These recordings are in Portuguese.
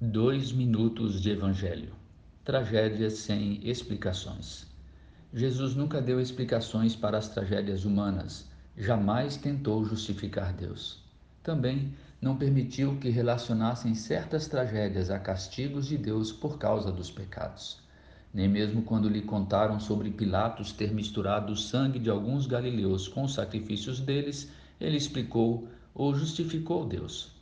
Dois minutos de Evangelho. Tragédias sem explicações. Jesus nunca deu explicações para as tragédias humanas, jamais tentou justificar Deus. Também não permitiu que relacionassem certas tragédias a castigos de Deus por causa dos pecados. Nem mesmo quando lhe contaram sobre Pilatos ter misturado o sangue de alguns galileus com os sacrifícios deles, ele explicou ou justificou Deus.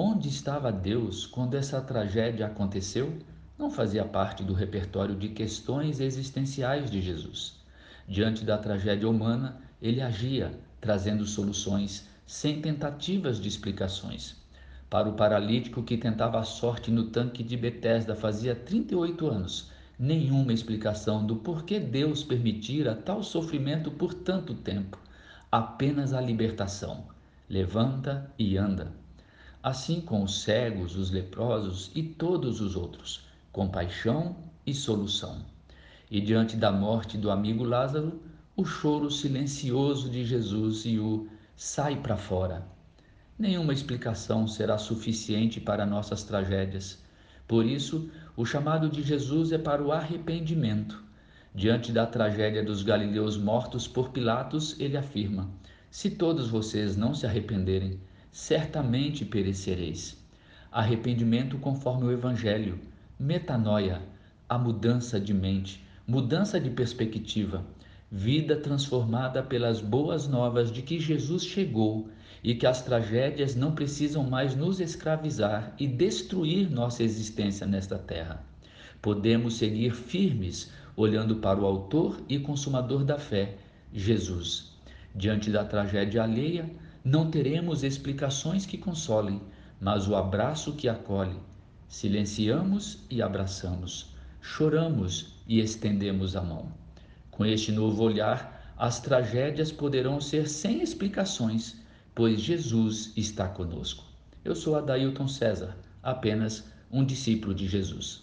Onde estava Deus quando essa tragédia aconteceu? Não fazia parte do repertório de questões existenciais de Jesus. Diante da tragédia humana, ele agia, trazendo soluções sem tentativas de explicações. Para o paralítico que tentava a sorte no tanque de Betesda fazia 38 anos, nenhuma explicação do porquê Deus permitira tal sofrimento por tanto tempo, apenas a libertação. Levanta e anda assim com os cegos, os leprosos e todos os outros, compaixão e solução. E diante da morte do amigo Lázaro, o choro silencioso de Jesus e o sai para fora. Nenhuma explicação será suficiente para nossas tragédias. Por isso, o chamado de Jesus é para o arrependimento. Diante da tragédia dos galileus mortos por Pilatos, ele afirma: Se todos vocês não se arrependerem, certamente perecereis. Arrependimento conforme o Evangelho, metanoia, a mudança de mente, mudança de perspectiva, vida transformada pelas boas novas de que Jesus chegou e que as tragédias não precisam mais nos escravizar e destruir nossa existência nesta terra. Podemos seguir firmes, olhando para o Autor e Consumador da fé, Jesus. Diante da tragédia alheia, não teremos explicações que consolem, mas o abraço que acolhe. Silenciamos e abraçamos, choramos e estendemos a mão. Com este novo olhar, as tragédias poderão ser sem explicações, pois Jesus está conosco. Eu sou Adailton César, apenas um discípulo de Jesus.